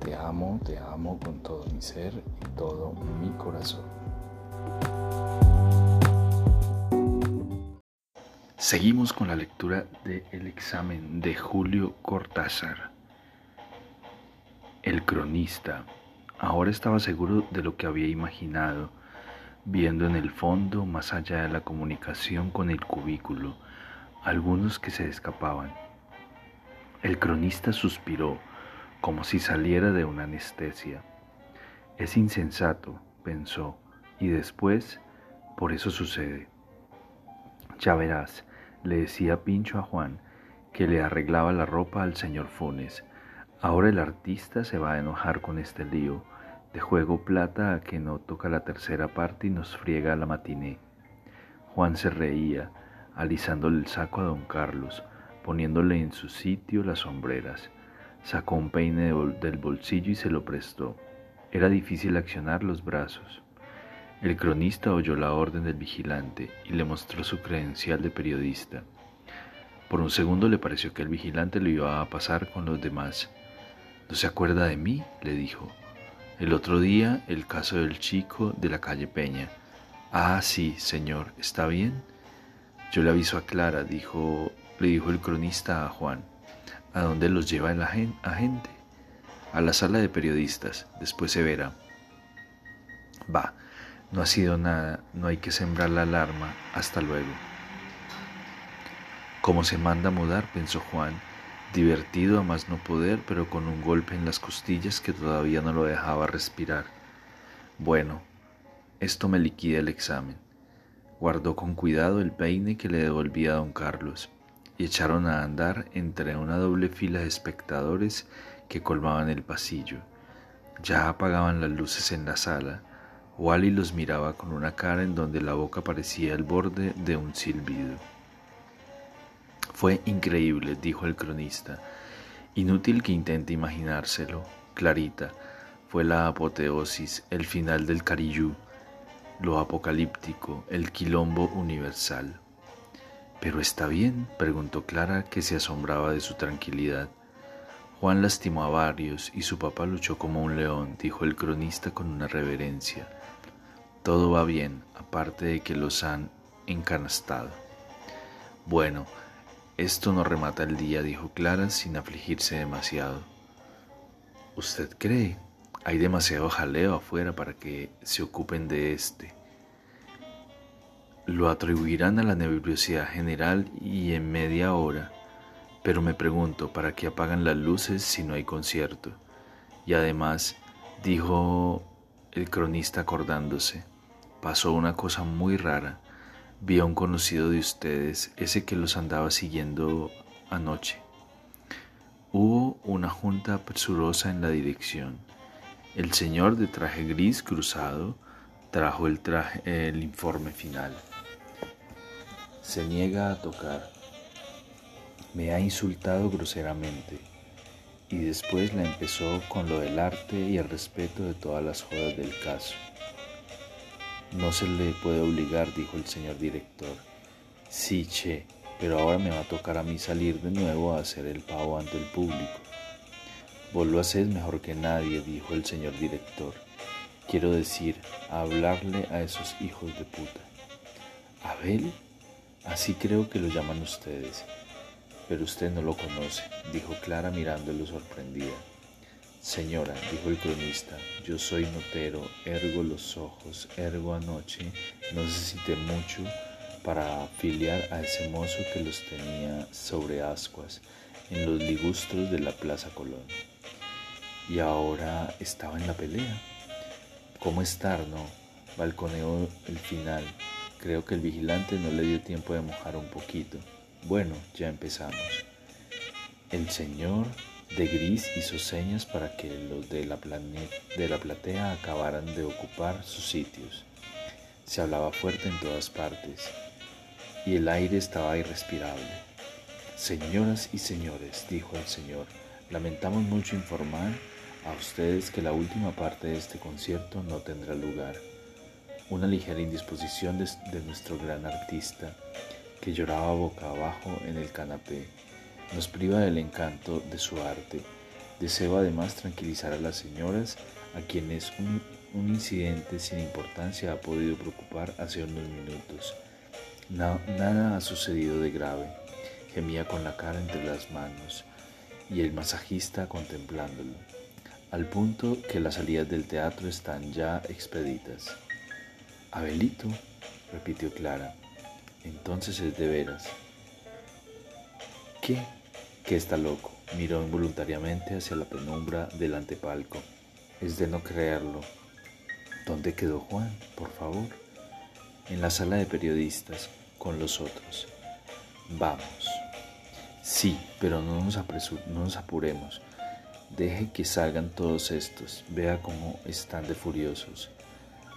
Te amo, te amo con todo mi ser y todo mi corazón. Seguimos con la lectura del El examen de Julio Cortázar. El cronista ahora estaba seguro de lo que había imaginado, viendo en el fondo, más allá de la comunicación con el cubículo, algunos que se escapaban. El cronista suspiró, como si saliera de una anestesia. Es insensato, pensó, y después, por eso sucede. Ya verás, le decía Pincho a Juan, que le arreglaba la ropa al señor Funes. Ahora el artista se va a enojar con este lío, de juego plata a que no toca la tercera parte y nos friega la matiné. Juan se reía, alisándole el saco a don Carlos, poniéndole en su sitio las sombreras. Sacó un peine del bolsillo y se lo prestó. Era difícil accionar los brazos. El cronista oyó la orden del vigilante y le mostró su credencial de periodista. Por un segundo le pareció que el vigilante lo iba a pasar con los demás. ¿No se acuerda de mí? le dijo. El otro día, el caso del chico de la calle Peña. Ah, sí, señor, ¿está bien? Yo le aviso a Clara, dijo le dijo el cronista a Juan. ¿A dónde los lleva el agente? A la sala de periodistas, después se verá. Va, no ha sido nada, no hay que sembrar la alarma, hasta luego. ¿Cómo se manda a mudar? pensó Juan, divertido a más no poder, pero con un golpe en las costillas que todavía no lo dejaba respirar. Bueno, esto me liquida el examen. Guardó con cuidado el peine que le devolvía a don Carlos y echaron a andar entre una doble fila de espectadores que colmaban el pasillo. Ya apagaban las luces en la sala. Wally los miraba con una cara en donde la boca parecía el borde de un silbido. Fue increíble, dijo el cronista. Inútil que intente imaginárselo. Clarita, fue la apoteosis, el final del carillú, lo apocalíptico, el quilombo universal. ¿Pero está bien? preguntó Clara, que se asombraba de su tranquilidad. Juan lastimó a varios y su papá luchó como un león, dijo el cronista con una reverencia. Todo va bien, aparte de que los han encanastado. Bueno, esto no remata el día, dijo Clara sin afligirse demasiado. ¿Usted cree? Hay demasiado jaleo afuera para que se ocupen de este lo atribuirán a la nerviosidad general y en media hora, pero me pregunto, ¿para qué apagan las luces si no hay concierto? Y además, dijo el cronista acordándose, pasó una cosa muy rara. Vi a un conocido de ustedes, ese que los andaba siguiendo anoche. Hubo una junta presurosa en la dirección. El señor de traje gris cruzado trajo el, el informe final se niega a tocar. Me ha insultado groseramente y después la empezó con lo del arte y el respeto de todas las jodas del caso. No se le puede obligar, dijo el señor director. Sí, che, pero ahora me va a tocar a mí salir de nuevo a hacer el pavo ante el público. Vos lo haces mejor que nadie, dijo el señor director. Quiero decir, hablarle a esos hijos de puta. ¿Abel? Así creo que lo llaman ustedes, pero usted no lo conoce, dijo Clara mirándolo sorprendida. Señora, dijo el cronista, yo soy notero, ergo los ojos, ergo anoche, no necesité mucho para afiliar a ese mozo que los tenía sobre ascuas en los ligustros de la Plaza Colón. Y ahora estaba en la pelea. ¿Cómo estar, no? Balconeó el final Creo que el vigilante no le dio tiempo de mojar un poquito. Bueno, ya empezamos. El señor De Gris hizo señas para que los de la, de la platea acabaran de ocupar sus sitios. Se hablaba fuerte en todas partes y el aire estaba irrespirable. Señoras y señores, dijo el señor, lamentamos mucho informar a ustedes que la última parte de este concierto no tendrá lugar. Una ligera indisposición de nuestro gran artista, que lloraba boca abajo en el canapé, nos priva del encanto de su arte. Deseo además tranquilizar a las señoras a quienes un, incidente sin importancia ha podido preocupar hace unos minutos. nada ha sucedido de grave. Gemía con la cara entre las manos y el masajista contemplándolo, al punto que las salidas del teatro están ya expeditas. Abelito, repitió Clara, entonces es de veras. ¿Qué? que está loco. Miró involuntariamente hacia la penumbra del antepalco. Es de no creerlo. ¿Dónde quedó Juan, por favor? En la sala de periodistas, con los otros. Vamos. Sí, pero no nos, no nos apuremos. Deje que salgan todos estos. Vea cómo están de furiosos.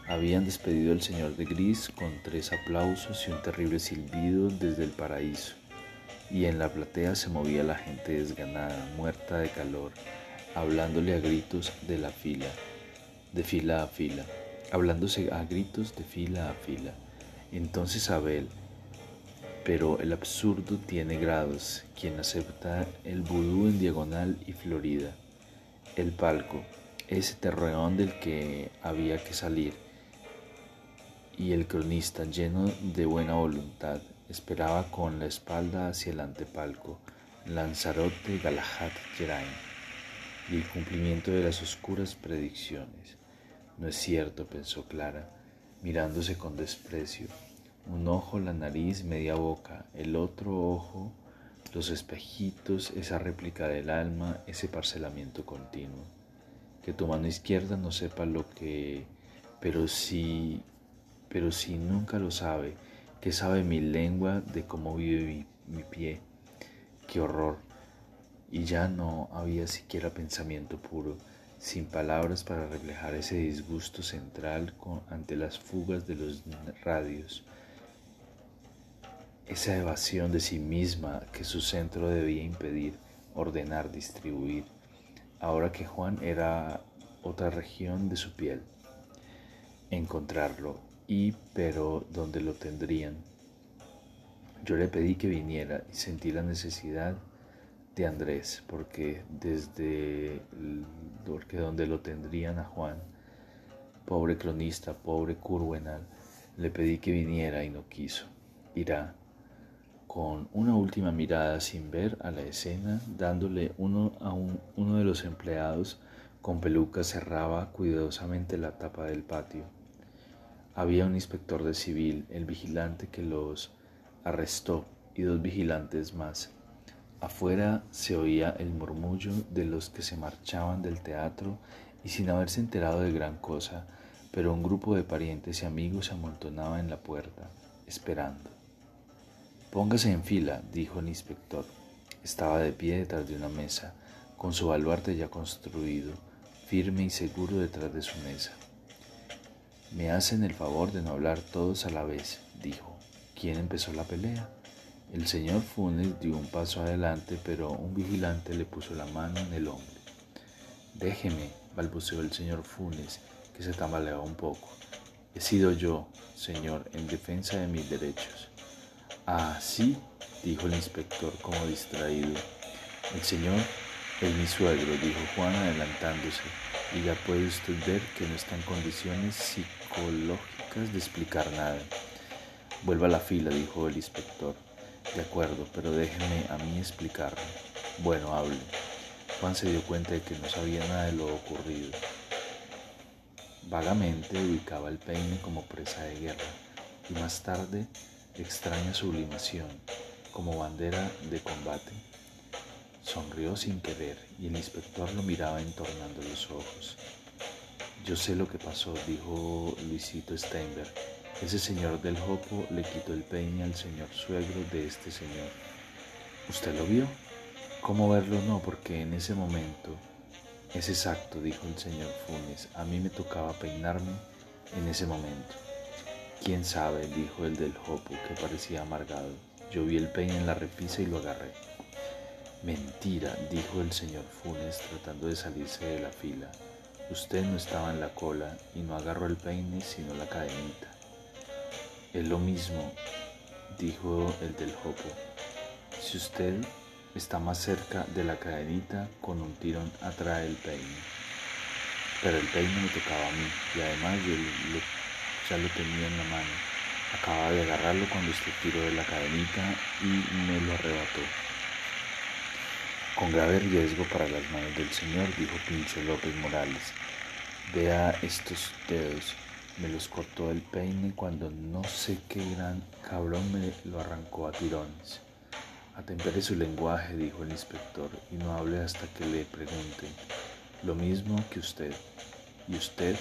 Habían despedido al señor de Gris con tres aplausos y un terrible silbido desde el paraíso y en la platea se movía la gente desganada, muerta de calor, hablándole a gritos de la fila, de fila a fila, hablándose a gritos de fila a fila. Entonces Abel, pero el absurdo tiene grados, quien acepta el vudú en diagonal y florida, el palco, ese terreón del que había que salir, y el cronista lleno de buena voluntad, Esperaba con la espalda hacia el antepalco, Lanzarote Galahad Geraint y el cumplimiento de las oscuras predicciones. No es cierto, pensó Clara, mirándose con desprecio. Un ojo, la nariz, media boca, el otro ojo, los espejitos, esa réplica del alma, ese parcelamiento continuo. Que tu mano izquierda no sepa lo que... Pero si... Pero si nunca lo sabe, ¿Qué sabe mi lengua de cómo vive mi, pie? ¡Qué horror! Y ya no había siquiera pensamiento puro, sin palabras para reflejar ese disgusto central ante las fugas de los radios, esa evasión de sí misma que su centro debía impedir, ordenar, distribuir, ahora que Juan era otra región de su piel. Encontrarlo y pero ¿dónde lo tendrían? Yo le pedí que viniera y sentí la necesidad de Andrés, porque desde porque donde lo tendrían a Juan, pobre cronista, pobre Curwenal, le pedí que viniera y no quiso. Irá con una última mirada sin ver a la escena, dándole uno a uno de los empleados con peluca cerraba cuidadosamente la tapa del patio. Había un inspector de civil, el vigilante que los arrestó y dos vigilantes más. Afuera se oía el murmullo de los que se marchaban del teatro y sin haberse enterado de gran cosa, pero un grupo de parientes y amigos se amontonaba en la puerta, esperando. Póngase en fila, dijo el inspector. Estaba de pie detrás de una mesa, con su baluarte ya construido, firme y seguro detrás de su mesa. Me hacen el favor de no hablar todos a la vez, dijo. ¿Quién empezó la pelea? El señor Funes dio un paso adelante, pero un vigilante le puso la mano en el hombro. Déjeme, balbuceó el señor Funes, que se tambaleaba un poco. He sido yo, señor, en defensa de mis derechos. Ah, sí, dijo el inspector como distraído. El señor es mi suegro, dijo Juan adelantándose, y ya puede usted ver que no está en condiciones psicológicas de explicar nada. Vuelva a la fila, dijo el inspector. De acuerdo, pero déjeme a mí explicarlo. Bueno, hable. Juan se dio cuenta de que no sabía nada de lo ocurrido. Vagamente ubicaba el peine como presa de guerra y más tarde extraña sublimación como bandera de combate. Sonrió sin querer y el inspector lo miraba entornando los ojos. Yo sé lo que pasó, dijo Luisito Steinberg. Ese señor del Jopo le quitó el peine al señor suegro de este señor. ¿Usted lo vio? ¿Cómo verlo? No, porque en ese momento es exacto, dijo el señor Funes. A mí me tocaba peinarme en ese momento. ¿Quién sabe? dijo el del jopo, que parecía amargado. Yo vi el peine en la repisa y lo agarré. Mentira, dijo el señor Funes tratando de salirse de la fila. Usted no estaba en la cola y no agarró el peine sino la cadenita. Es lo mismo, dijo el del jopo. Si usted está más cerca de la cadenita, con un tirón atrae el peine. Pero el peine me tocaba a mí y además yo ya lo tenía en la mano. Acababa de agarrarlo cuando usted tiró de la cadenita y me lo arrebató. Con grave riesgo para las manos del Señor, dijo Pincho López Morales. Vea estos dedos, me los cortó el peine cuando no sé qué gran cabrón me lo arrancó a tirones. Atempere su lenguaje, dijo el inspector, y no hable hasta que le pregunten. Lo mismo que usted. ¿Y usted?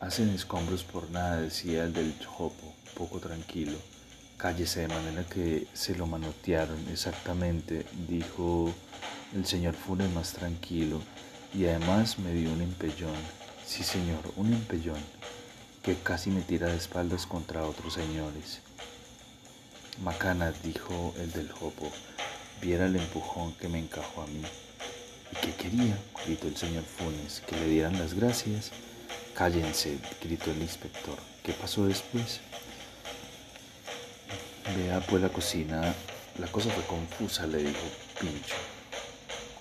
Hacen escombros por nada, decía el del jopo, poco tranquilo. Cállese de manera que se lo manotearon exactamente, dijo el señor Funes más tranquilo, y además me dio un empellón. Sí, señor, un empellón, que casi me tira de espaldas contra otros señores. Macana, dijo el del jopo, viera el empujón que me encajó a mí. ¿Y qué quería? gritó el señor Funes, que le dieran las gracias. Cállense, gritó el inspector. ¿Qué pasó después? Vea pues la cocina. La cosa fue confusa, le dijo Pincho.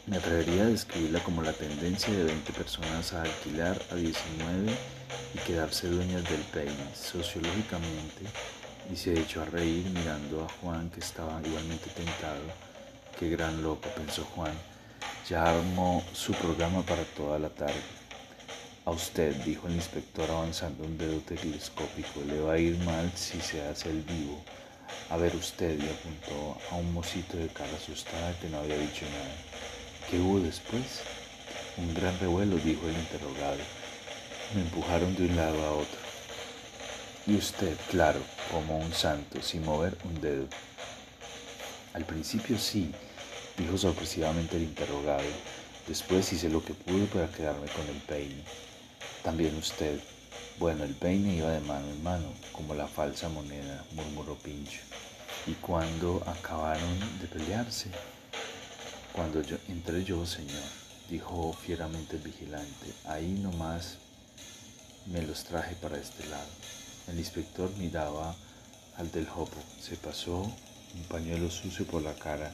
Me atrevería a describirla como la tendencia de 20 personas a alquilar a 19 y quedarse dueñas del peine. Sociológicamente, y se echó a reír mirando a Juan que estaba igualmente tentado. Qué gran loco, pensó Juan. Ya armó su programa para toda la tarde. A usted, dijo el inspector avanzando un dedo telescópico, le va a ir mal si se hace el vivo. A ver usted, y apuntó a un mocito de cara asustada que no había dicho nada. ¿Qué hubo después? Un gran revuelo, dijo el interrogado. Me empujaron de un lado a otro. Y usted, claro, como un santo, sin mover un dedo. Al principio sí, dijo sorpresivamente el interrogado. Después hice lo que pude para quedarme con el peine. También usted. Bueno, el peine iba de mano en mano, como la falsa moneda, murmuró Pincho. ¿Y cuándo acabaron de pelearse? Cuando yo entré yo, señor, dijo fieramente el vigilante. Ahí nomás me los traje para este lado. El inspector miraba al del jopo. Se pasó un pañuelo sucio por la cara.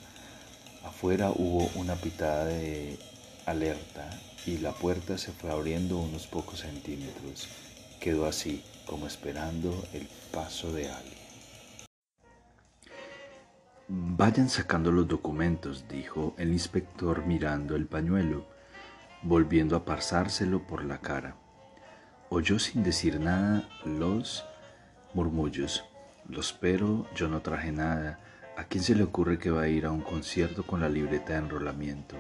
Afuera hubo una pitada de alerta y la puerta se fue abriendo unos pocos centímetros. Quedó así, como esperando el paso de alguien. Vayan sacando los documentos, dijo el inspector mirando el pañuelo, volviendo a pasárselo por la cara oyó sin decir nada los murmullos. Los pero, yo no traje nada. ¿A quién se le ocurre que va a ir a un concierto con la libreta de enrolamiento?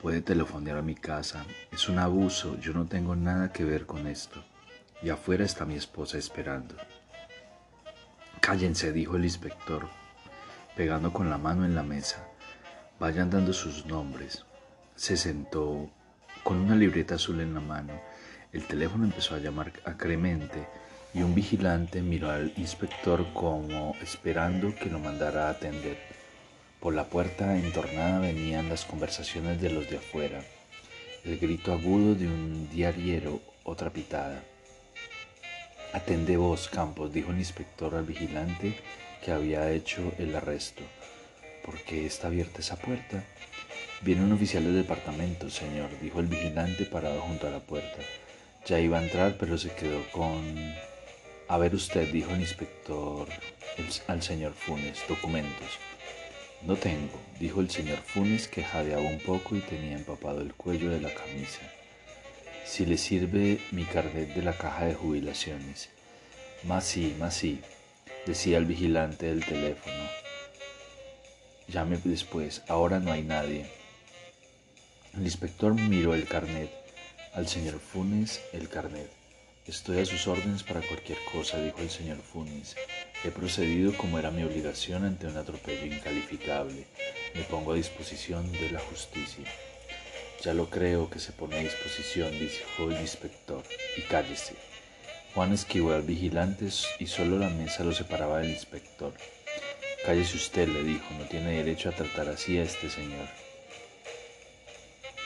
Puede telefonear a mi casa. Es un abuso, yo no tengo nada que ver con esto. Y afuera está mi esposa esperando. Cállense, dijo el inspector, pegando con la mano en la mesa. Vayan dando sus nombres. Se sentó con una libreta azul en la mano el teléfono empezó a llamar acremente y un vigilante miró al inspector como esperando que lo mandara a atender. Por la puerta entornada venían las conversaciones de los de afuera, el grito agudo de un diariero, otra pitada. Atende vos, Campos, dijo el inspector al vigilante que había hecho el arresto. ¿Por qué está abierta esa puerta? Viene un oficial del departamento, señor, dijo el vigilante parado junto a la puerta. Ya iba a entrar, pero se quedó con... A ver usted, dijo el inspector al señor Funes, documentos. No tengo, dijo el señor Funes que jadeaba un poco y tenía empapado el cuello de la camisa. Si le sirve mi carnet de la caja de jubilaciones. Más sí, más sí, decía el vigilante del teléfono. Llame después, ahora no hay nadie. El inspector miró el carnet al señor Funes el carnet. Estoy a sus órdenes para cualquier cosa, dijo el señor Funes. He procedido como era mi obligación ante un atropello incalificable. Me pongo a disposición de la justicia. Ya lo creo que se pone a disposición, dijo el inspector, y cállese. Juan esquivó al vigilante y solo la mesa lo separaba del inspector. Cállese usted, le dijo, no tiene derecho a tratar así a este señor.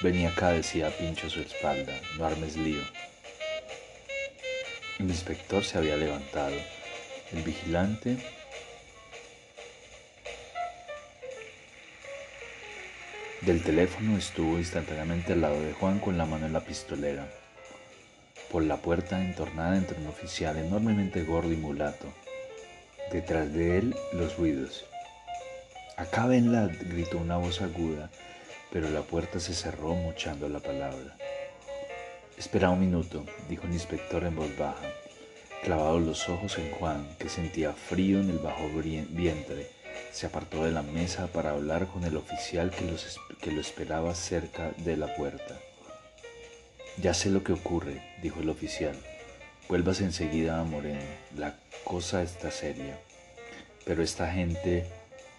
Venía acá, decía Pincho a su espalda, no armes lío. El inspector se había levantado. El vigilante del teléfono estuvo instantáneamente al lado de Juan con la mano en la pistolera. Por la puerta entornada entre un oficial enormemente gordo y mulato. Detrás de él los ruidos. Acábenla, gritó una voz aguda, pero la puerta se cerró mochando la palabra. Espera un minuto, dijo el inspector en voz baja, clavados los ojos en Juan, que sentía frío en el bajo vientre. Se apartó de la mesa para hablar con el oficial que, que lo esperaba cerca de la puerta. Ya sé lo que ocurre, dijo el oficial. Vuelvas enseguida a Moreno. La cosa está seria. Pero esta gente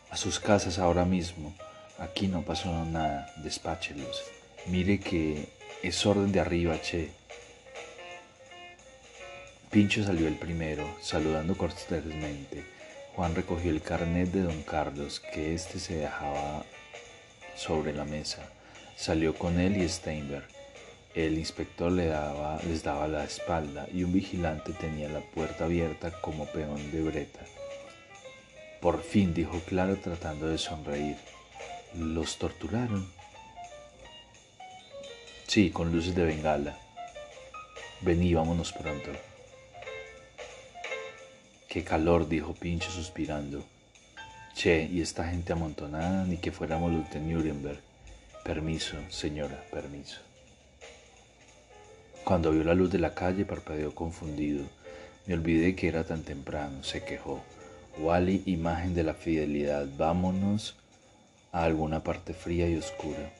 a sus casas ahora mismo. Aquí no pasó nada. Despáchelos. Mire que es orden de arriba, che. Pincho salió el primero, saludando cortésmente. Juan recogió el carnet de don Carlos, que éste se dejaba sobre la mesa. Salió con él y Steinberg. El inspector les daba la espalda y un vigilante tenía la puerta abierta como peón de breta. Por fin, dijo Claro tratando de sonreír. ¿Los torturaron? Sí, con luces de bengala. Vení, vámonos pronto. Qué calor, dijo Pincho suspirando. Che, y esta gente amontonada, ni que fuéramos los de Nuremberg. Permiso, señora, permiso. Cuando vio la luz de la calle parpadeó confundido. Me olvidé que era tan temprano, se quejó. Wally, imagen de la fidelidad, vámonos a alguna parte fría y oscura.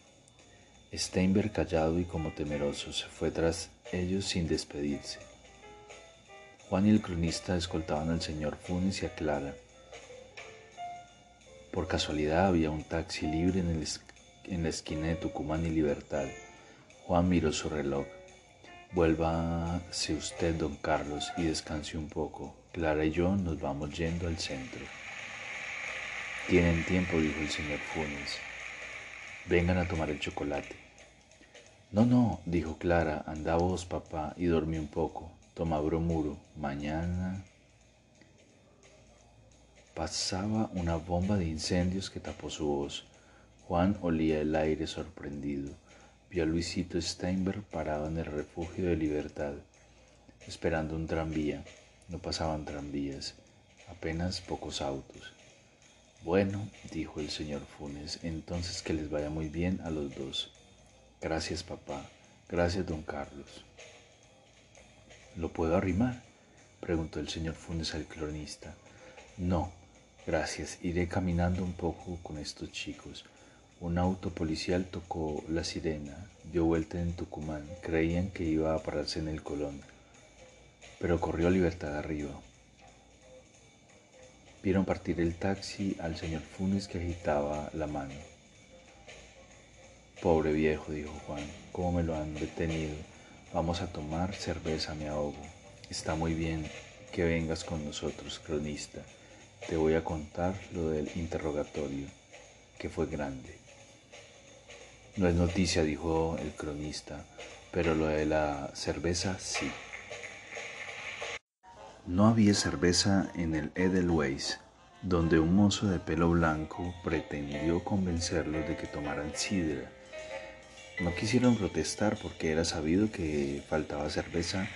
Steinberg, callado y como temeroso, se fue tras ellos sin despedirse. Juan y el cronista escoltaban al señor Funes y a Clara. Por casualidad había un taxi libre en, en la esquina de Tucumán y Libertad. Juan miró su reloj. Vuélvase usted, don Carlos, y descanse un poco. Clara y yo nos vamos yendo al centro. Tienen tiempo, dijo el señor Funes. Vengan a tomar el chocolate. No, no, dijo Clara, anda vos, papá, y dormí un poco. Toma bromuro. Mañana pasaba una bomba de incendios que tapó su voz. Juan olía el aire sorprendido. Vio a Luisito Steinberg parado en el refugio de libertad, esperando un tranvía. No pasaban tranvías, apenas pocos autos. Bueno, dijo el señor Funes, entonces que les vaya muy bien a los dos. Gracias, papá. Gracias, don Carlos. ¿Lo puedo arrimar? preguntó el señor Funes al cronista. No, gracias. Iré caminando un poco con estos chicos. Un auto policial tocó la sirena, dio vuelta en Tucumán. Creían que iba a pararse en el Colón, pero corrió libertad arriba. Vieron partir el taxi al señor Funes que agitaba la mano. Pobre viejo, dijo Juan, ¿cómo me lo han detenido? Vamos a tomar cerveza, me ahogo. Está muy bien que vengas con nosotros, cronista. Te voy a contar lo del interrogatorio, que fue grande. No es noticia, dijo el cronista, pero lo de la cerveza sí. No había cerveza en el Edelweiss, donde un mozo de pelo blanco pretendió convencerlos de que tomaran sidra no quisieron protestar porque era sabido que faltaba cerveza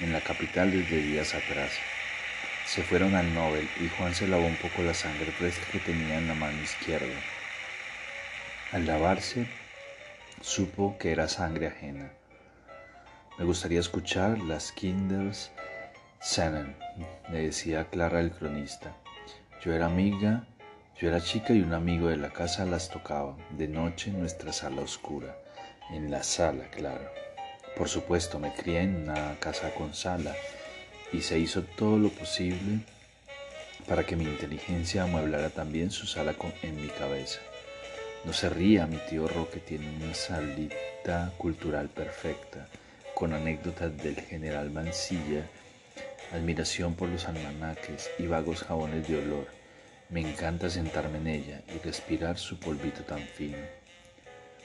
en la capital desde días atrás. Se fueron al Nobel y Juan se lavó un poco la sangre fresca que tenía en la mano izquierda. Al lavarse, supo que era sangre ajena. Me gustaría escuchar las Kinders Sennen, le decía Clara el cronista. Yo era amiga, yo era chica y un amigo de la casa las tocaba, de noche en nuestra sala oscura en la sala, claro. Por supuesto, me crié en una casa con sala y se hizo todo lo posible para que mi inteligencia amueblara también su sala en mi cabeza. No se ría, mi tío Roque tiene una salita cultural perfecta, con anécdotas del general Mansilla, admiración por los almanaques y vagos jabones de olor. Me encanta sentarme en ella y respirar su polvito tan fino.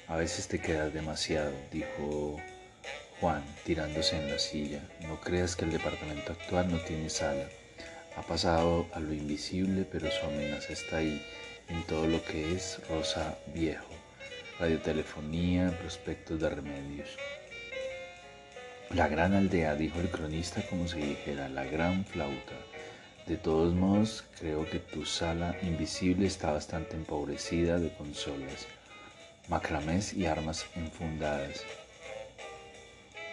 A veces te quedas demasiado, dijo Juan, tirándose en la silla. No creas que el departamento actual no tiene sala. Ha pasado a lo invisible, pero su amenaza está ahí, en todo lo que es rosa viejo, radiotelefonía, prospectos de remedios. La gran aldea, dijo el cronista como si dijera, la gran flauta. De todos modos, creo que tu sala invisible está bastante empobrecida de consolas, macramés y armas enfundadas.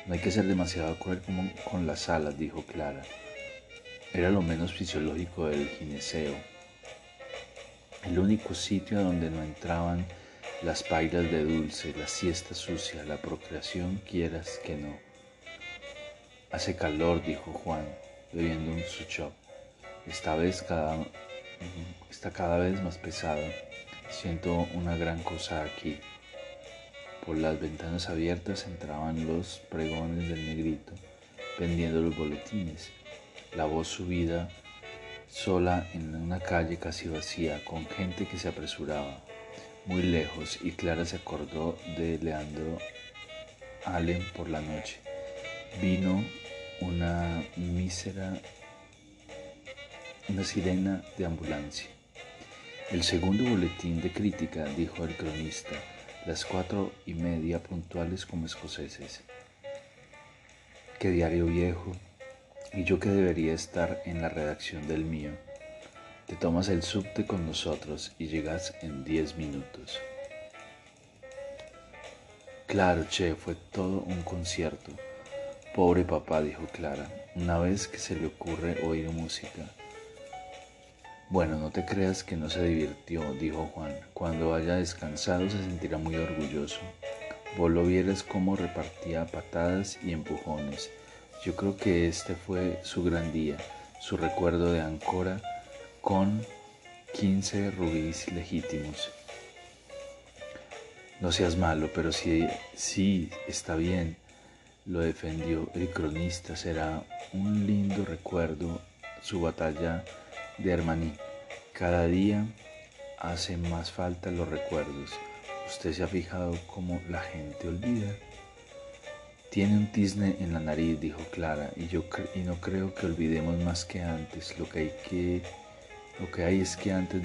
No hay que ser demasiado cruel con las salas, dijo Clara. Era lo menos fisiológico del gineceo, el único sitio donde no entraban las pailas de dulce, la siesta sucia, la procreación, quieras que no. Hace calor, dijo Juan, bebiendo un suchop. Esta vez cada, está cada vez más pesado. Siento una gran cosa aquí. Por las ventanas abiertas entraban los pregones del negrito, vendiendo los boletines la voz subida sola en una calle casi vacía, con gente que se apresuraba muy lejos, y Clara se acordó de Leandro Allen por la noche. Vino una mísera, una sirena de ambulancia. El segundo boletín de crítica, dijo el cronista, las cuatro y media puntuales como escoceses. Qué diario viejo, y yo que debería estar en la redacción del mío. Te tomas el subte con nosotros y llegas en diez minutos. Claro, che, fue todo un concierto. Pobre papá, dijo Clara, una vez que se le ocurre oír música. Bueno, no te creas que no se divirtió, dijo Juan. Cuando haya descansado se sentirá muy orgulloso. Vos lo vieras cómo repartía patadas y empujones yo creo que este fue su gran día, su recuerdo de Ancora con 15 rubíes legítimos. No seas malo, pero sí, sí está bien, lo defendió el cronista. Será un lindo recuerdo su batalla de Hermaní. Cada día hace más falta los recuerdos. Usted se ha fijado cómo la gente olvida. Tiene un tizne en la nariz, dijo Clara, y yo y no creo que olvidemos más que antes. Lo que hay que lo que hay es que antes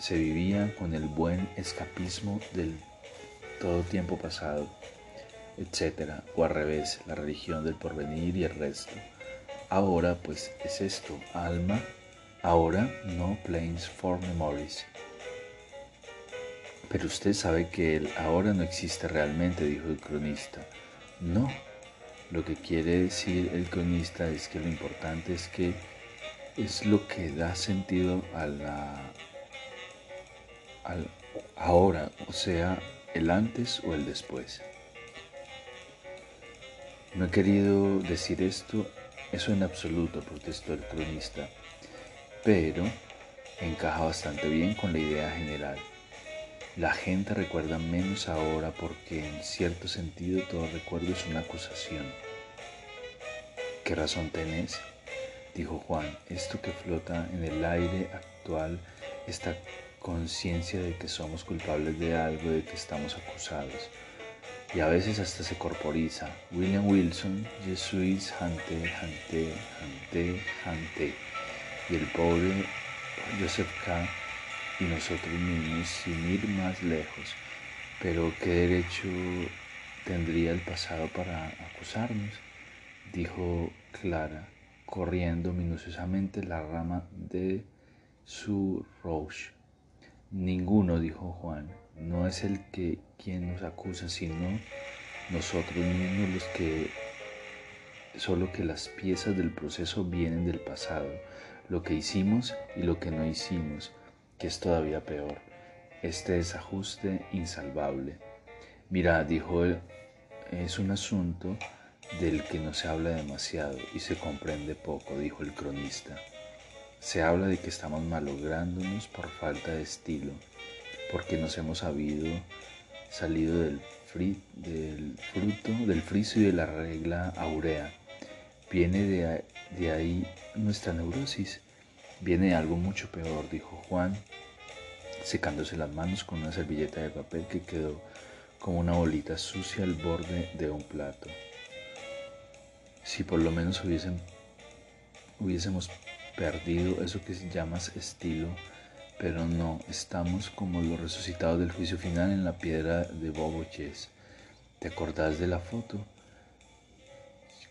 se vivía con el buen escapismo del todo tiempo pasado, etcétera, o al revés, la religión del porvenir y el resto. Ahora, pues es esto, alma. Ahora no planes for memories. Pero usted sabe que el ahora no existe realmente, dijo el cronista. No, lo que quiere decir el cronista es que lo importante es que es lo que da sentido a la al ahora, o sea, el antes o el después. No he querido decir esto, eso en absoluto, protestó el cronista, pero encaja bastante bien con la idea general. La gente recuerda menos ahora porque en cierto sentido todo recuerdo es una acusación. ¿Qué razón tenés? Dijo Juan, esto que flota en el aire actual, esta conciencia de que somos culpables de algo, de que estamos acusados. Y a veces hasta se corporiza. William Wilson, Je suis hanté, hanté, hanté, hanté. Y el pobre Joseph K y nosotros mismos sin ir más lejos. Pero ¿qué derecho tendría el pasado para acusarnos? Dijo Clara, corriendo minuciosamente la rama de su roche. Ninguno, dijo Juan, no es el que quien nos acusa, sino nosotros mismos los que solo que las piezas del proceso vienen del pasado, lo que hicimos y lo que no hicimos, que es todavía peor, este desajuste insalvable. Mira, dijo él, es un asunto del que no se habla demasiado y se comprende poco, dijo el cronista. Se habla de que estamos malográndonos por falta de estilo, porque nos hemos sabido salido del, fruto, del friso y de la regla aurea. Viene de ahí nuestra neurosis. Viene de algo mucho peor, dijo Juan, secándose las manos con una servilleta de papel que quedó como una bolita sucia al borde de un plato. Si por lo menos hubiesen, hubiésemos perdido eso que llamas estilo, pero no, estamos como los resucitados del juicio final en la piedra de Boboches. ¿Te acordás de la foto?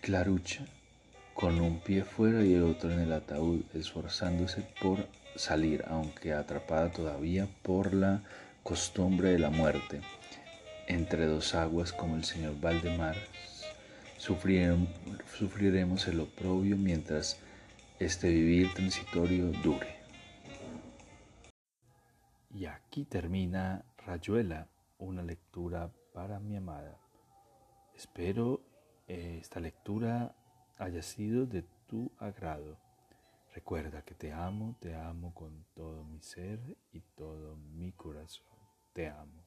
Clarucha, con un pie fuera y el otro en el ataúd, esforzándose por salir, aunque atrapada todavía por la costumbre de la muerte. Entre dos aguas como el señor Valdemar, sufriremos el oprobio mientras este vivir transitorio dure. Y aquí termina Rayuela, una lectura para mi amada. Espero eh, esta lectura haya sido de tu agrado. Recuerda que te amo, te amo con todo mi ser y todo mi corazón. Te amo.